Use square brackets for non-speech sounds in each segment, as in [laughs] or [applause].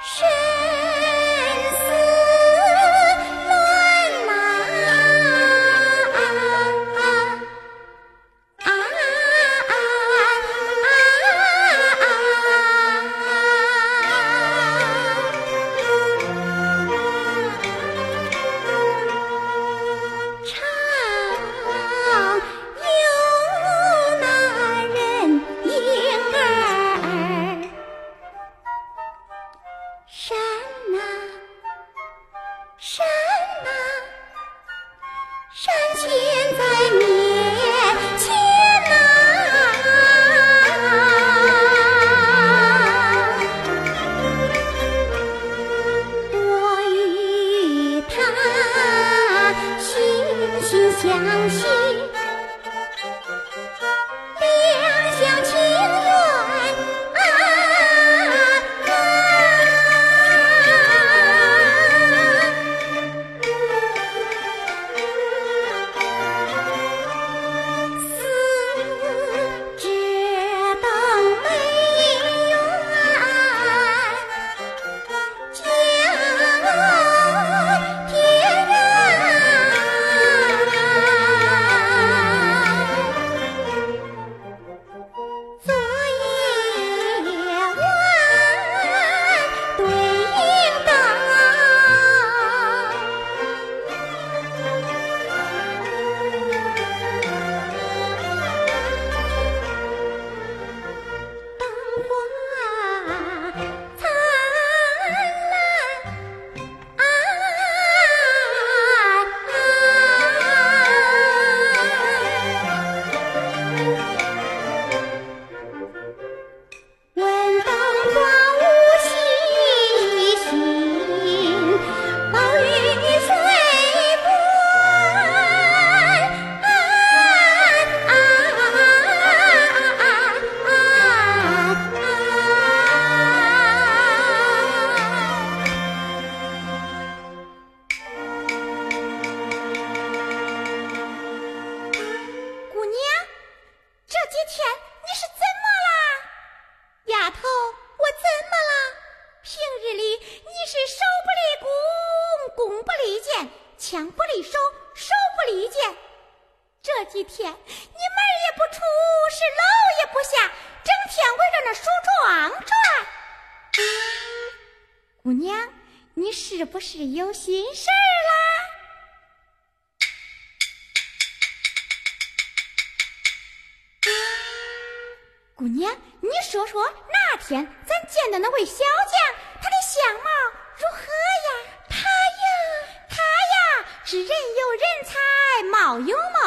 是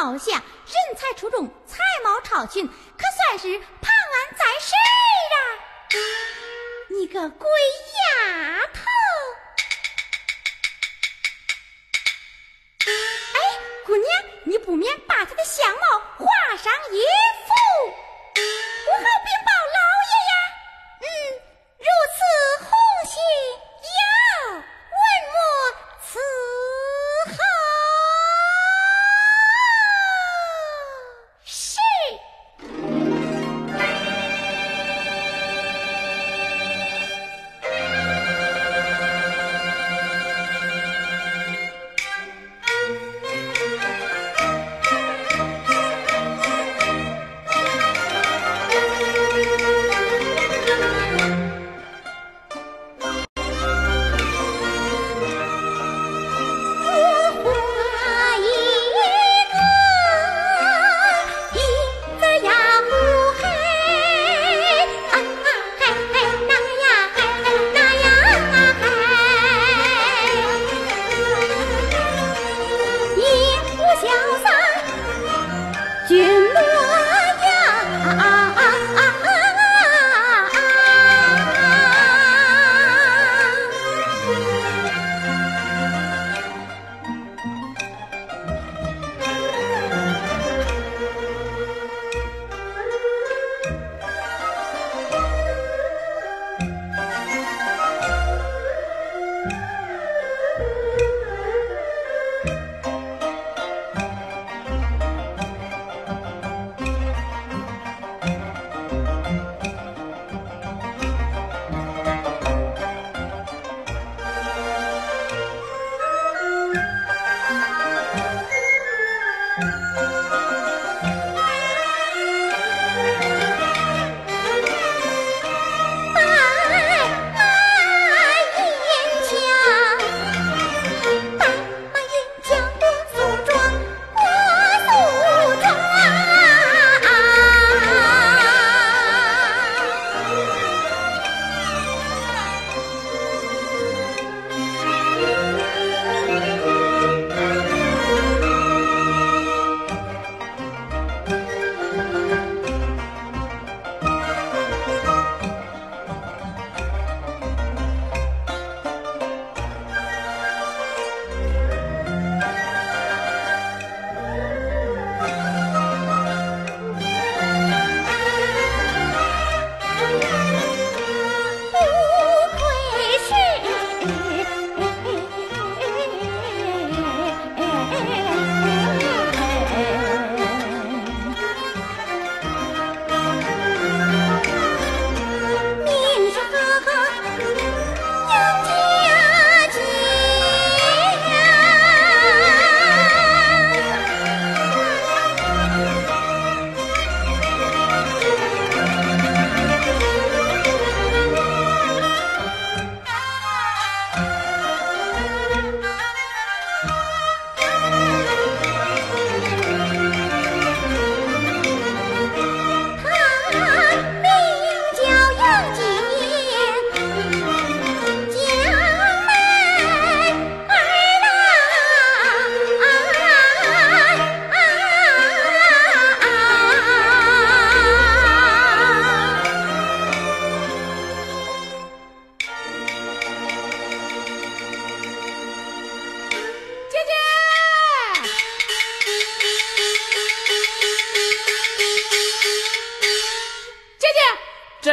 好像人才出众，才貌超群，可算是盘安在世了。你个鬼丫头。哎，姑娘，你不免把他的相貌画上一幅，我好禀报。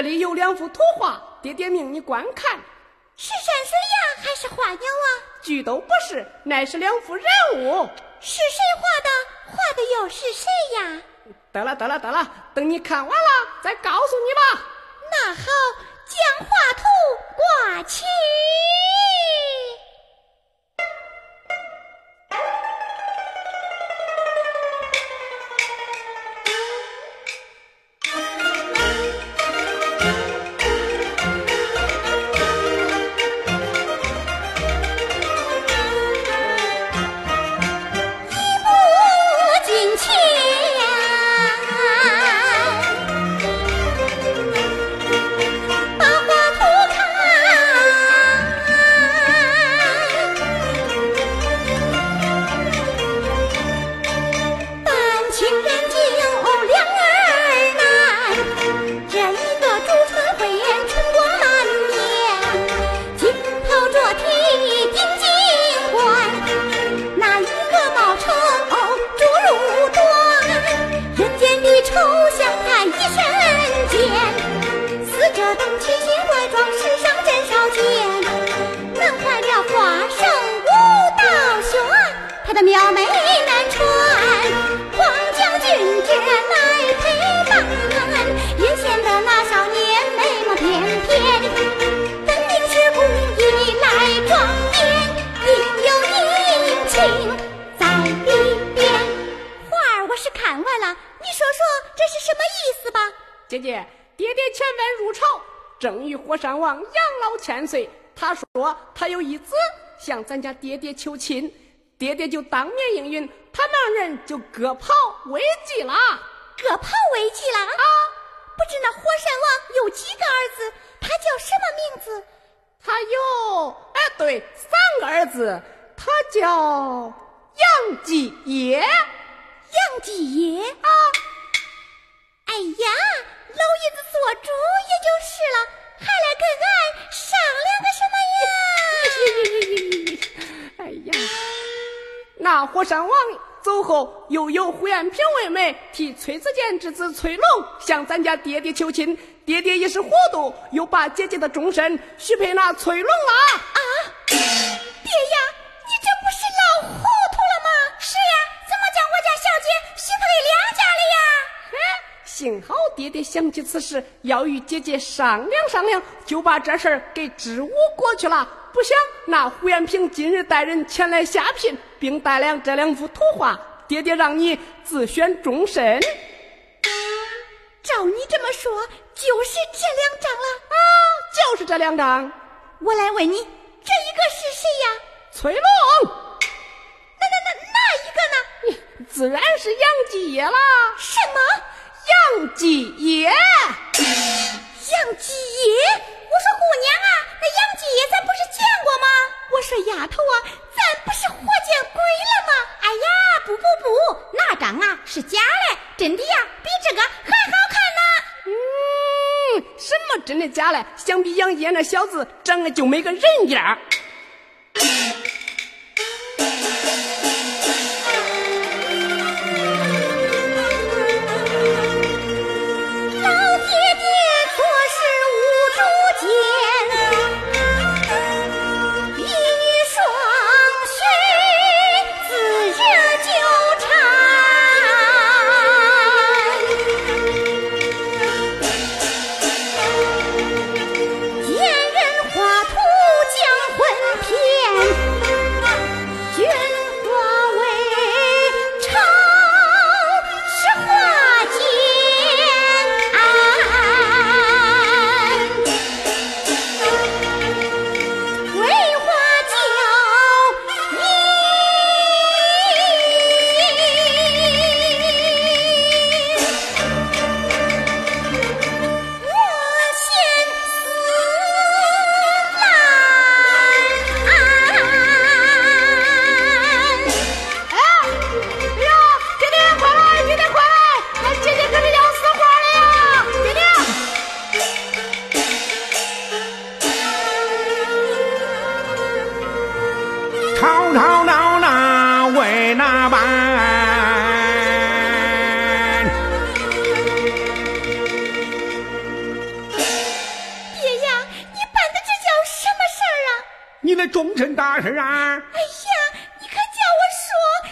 两幅图画，爹爹命你观看。是山水呀，还是花鸟啊？俱都不是，乃是两幅人物。是谁画的？画的又是谁呀？得了，得了，得了，等你看完了再告诉你吧。那好，将画图挂起。他说他有一子向咱家爹爹求亲。爹爹就当面应允，他那人就割袍为祭了。割袍为祭了啊！不知那火山王有几个儿子？他叫什么名字？他有哎，对，三个儿子。他叫杨继业。杨继业啊！哎呀，老爷子做主也就是了，还来跟俺商量个什么呀？[laughs] 哎呀！那火山王走后，又有胡延平为媒，替崔子健之子崔龙向咱家爹爹求亲。爹爹一时糊涂，又把姐姐的终身许配那崔龙了。啊，爹幸好爹爹想起此事，要与姐姐商量商量，就把这事儿给支吾过去了。不想那胡延平今日带人前来下聘，并带了这两幅图画，爹爹让你自选终身。照你这么说，就是这两张了啊，就是这两张。我来问你，这一个是谁呀？崔龙。那那那那一个呢？你自然是杨继业了。什么？杨继业？杨继业？我说姑娘啊，那杨继业咱不是见过吗？我说丫头啊，咱不是活见鬼了吗？哎呀，不不不，那张啊是假的，真的呀比这个还好看呢。嗯，什么真的假的？相比杨继业那小子，长得就没个人样。事啊！哎呀，你可叫我说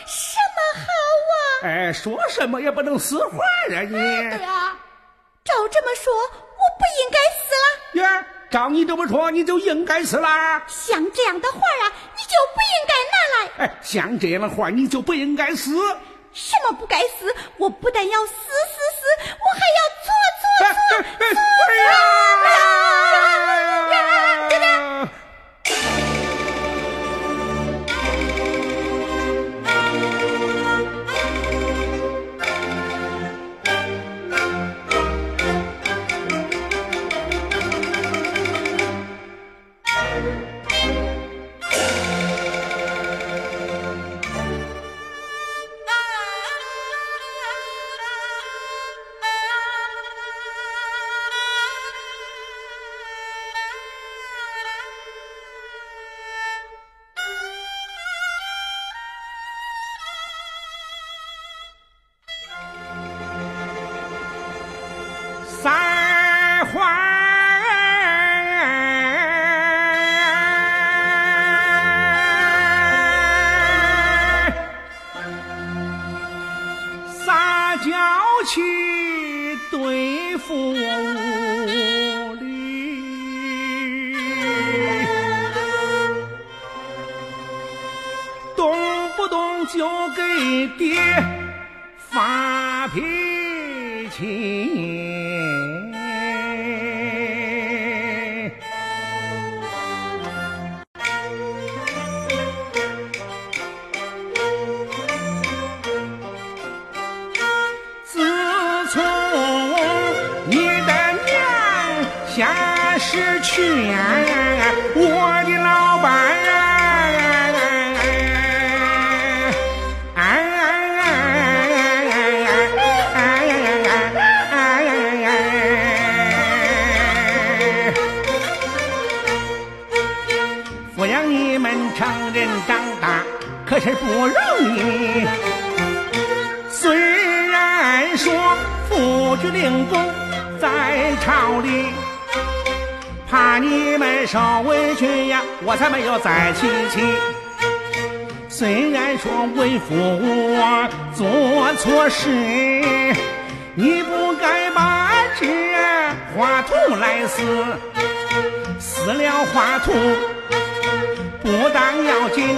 什么好啊？哎，说什么也不能死话啊！你对呀，照这么说，我不应该死了。呀，照你这么说，你就应该死啦。像这样的话啊，你就不应该拿来。哎，像这样的话，你就不应该死。什么不该死？我不但要死死死，我还要错错错错呀！失去、啊我的老伴。抚养你们成人长大，可是不容易你们受委屈呀，我才没有再提起。虽然说为父我做错事，你不该把这画图来撕，撕了画图不当要紧。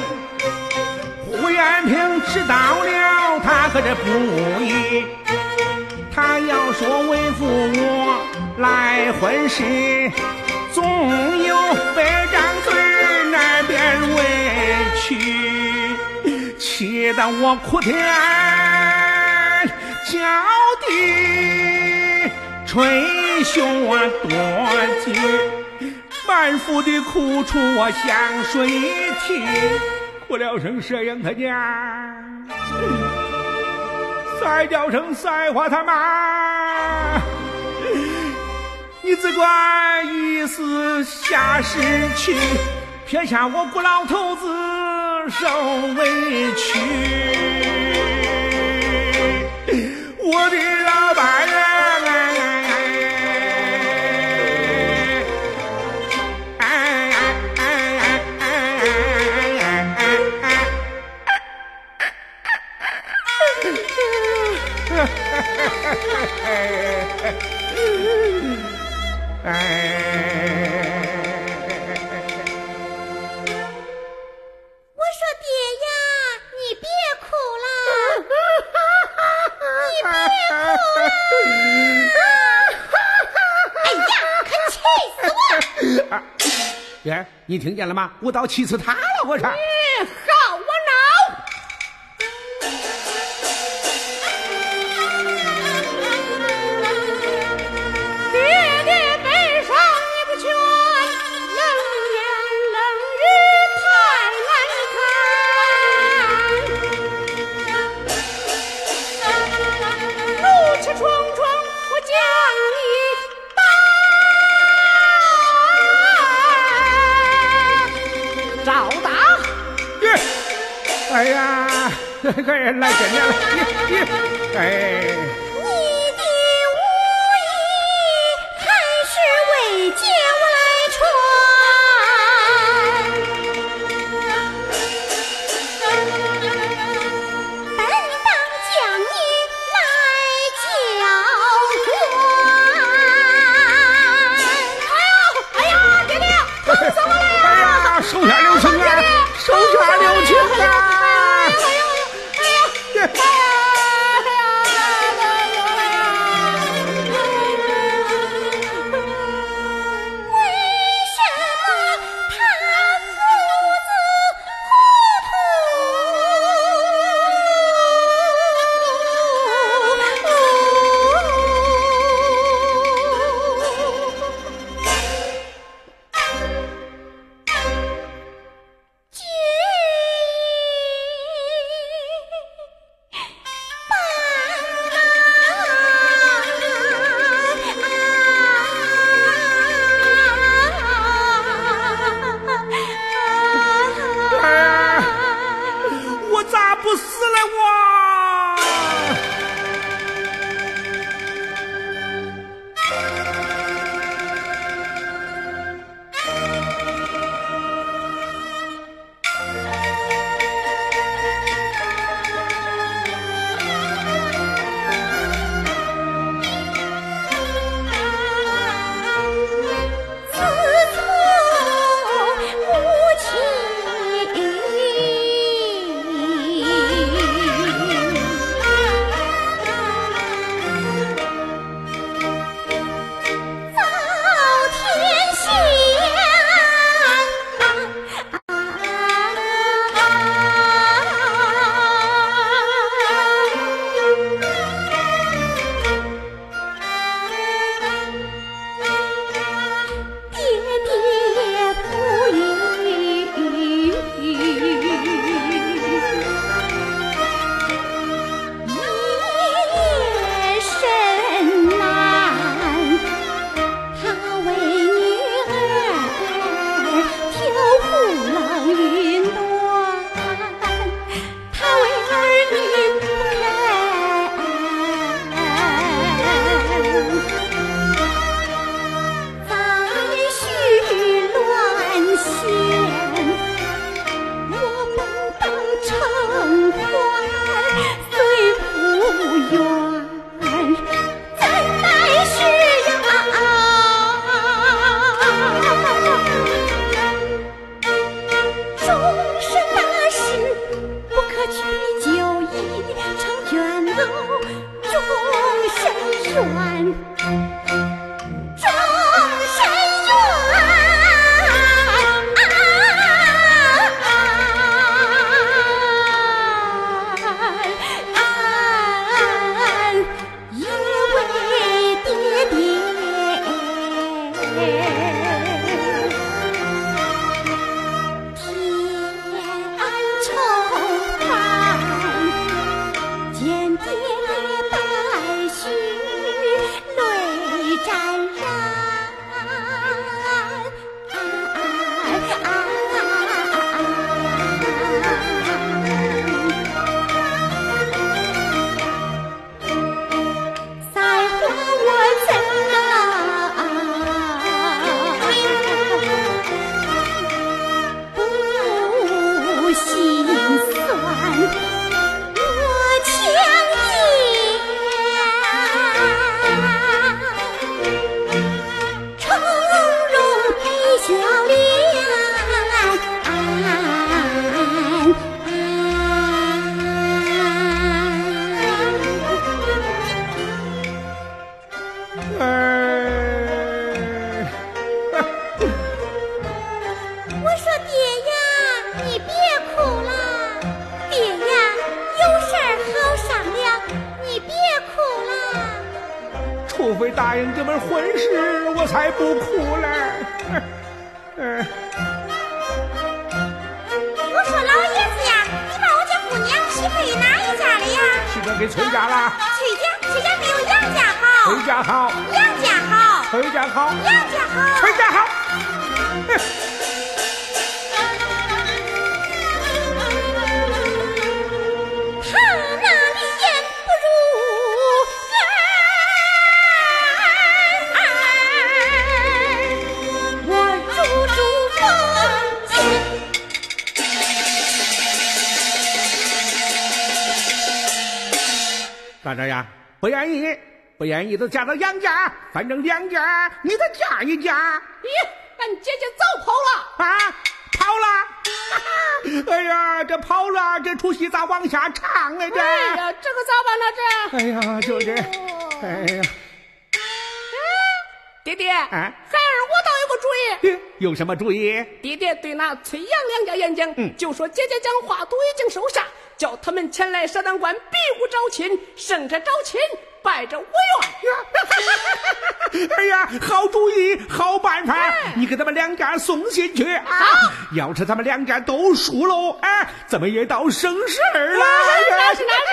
胡元平知道了，他可这不依。他要说为父我来婚事，总有百张嘴。那边委屈，气得我哭天叫地，捶胸啊跺脚，满腹的苦楚我向谁提？哭了声摄影他娘，再叫声赛花他妈，你只管一时下世去。撇下我孤老头子受委屈，我的老伴儿 [laughs] [laughs] 儿，我说爹呀你听见了吗？我倒气死他了！我说。哎。身咋着呀？不愿意，不愿意就嫁到杨家，反正两家你得嫁一家咦，俺姐姐早跑了。啊！跑了。[laughs] 哎呀，这跑了，这出戏咋往下唱啊？这，哎呀，这可咋办呢？这，哎呀，就这，哎呀，爹爹，哎孩儿我倒有个主意。有什么主意？爹爹对那崔杨两家演讲，嗯就说姐姐讲话都已经收下，叫他们前来沙当关比武招亲，胜者招亲，败者无用。[laughs] 哎呀，好主意，好办法！你给他们两家送信去啊！要是他们两家都输喽，哎，咱们也到省事儿了。那是那是。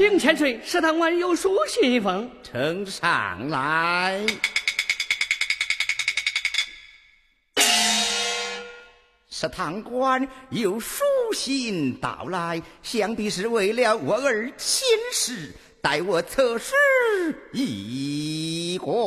禀千岁，石堂官有书信一封。呈上来。石堂官有书信到来，想必是为了我儿亲事，待我测试一观。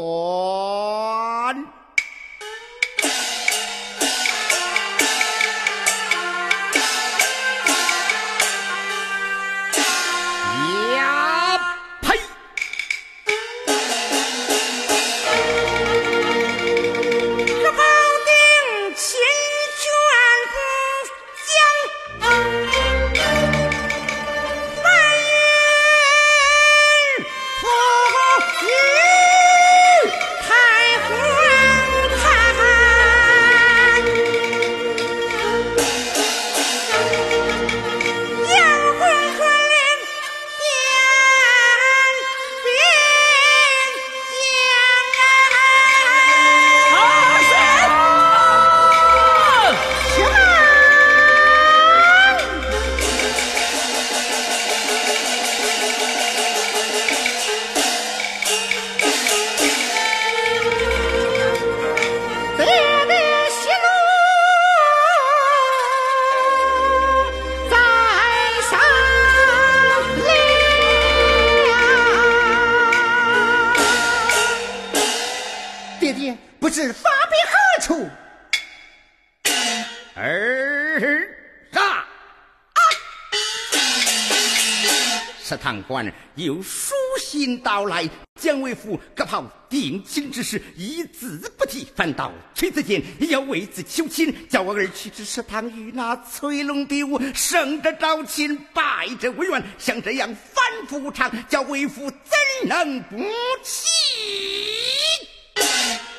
官有书信到来，蒋为父各跑定亲之事一字不提，反倒崔子建要为子求亲，叫我儿去至食堂与那崔龙比武，胜者招亲，败者为怨，像这样反复无常，叫为父怎能不气？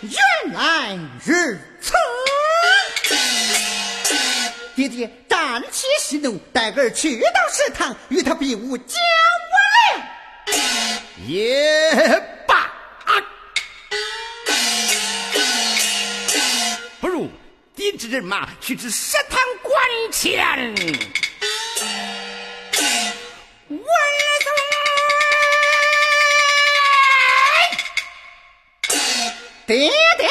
原来如此，爹爹暂且息怒，待儿去到食堂与他比武交。也罢，不如点支人马去至石堂关前。爹爹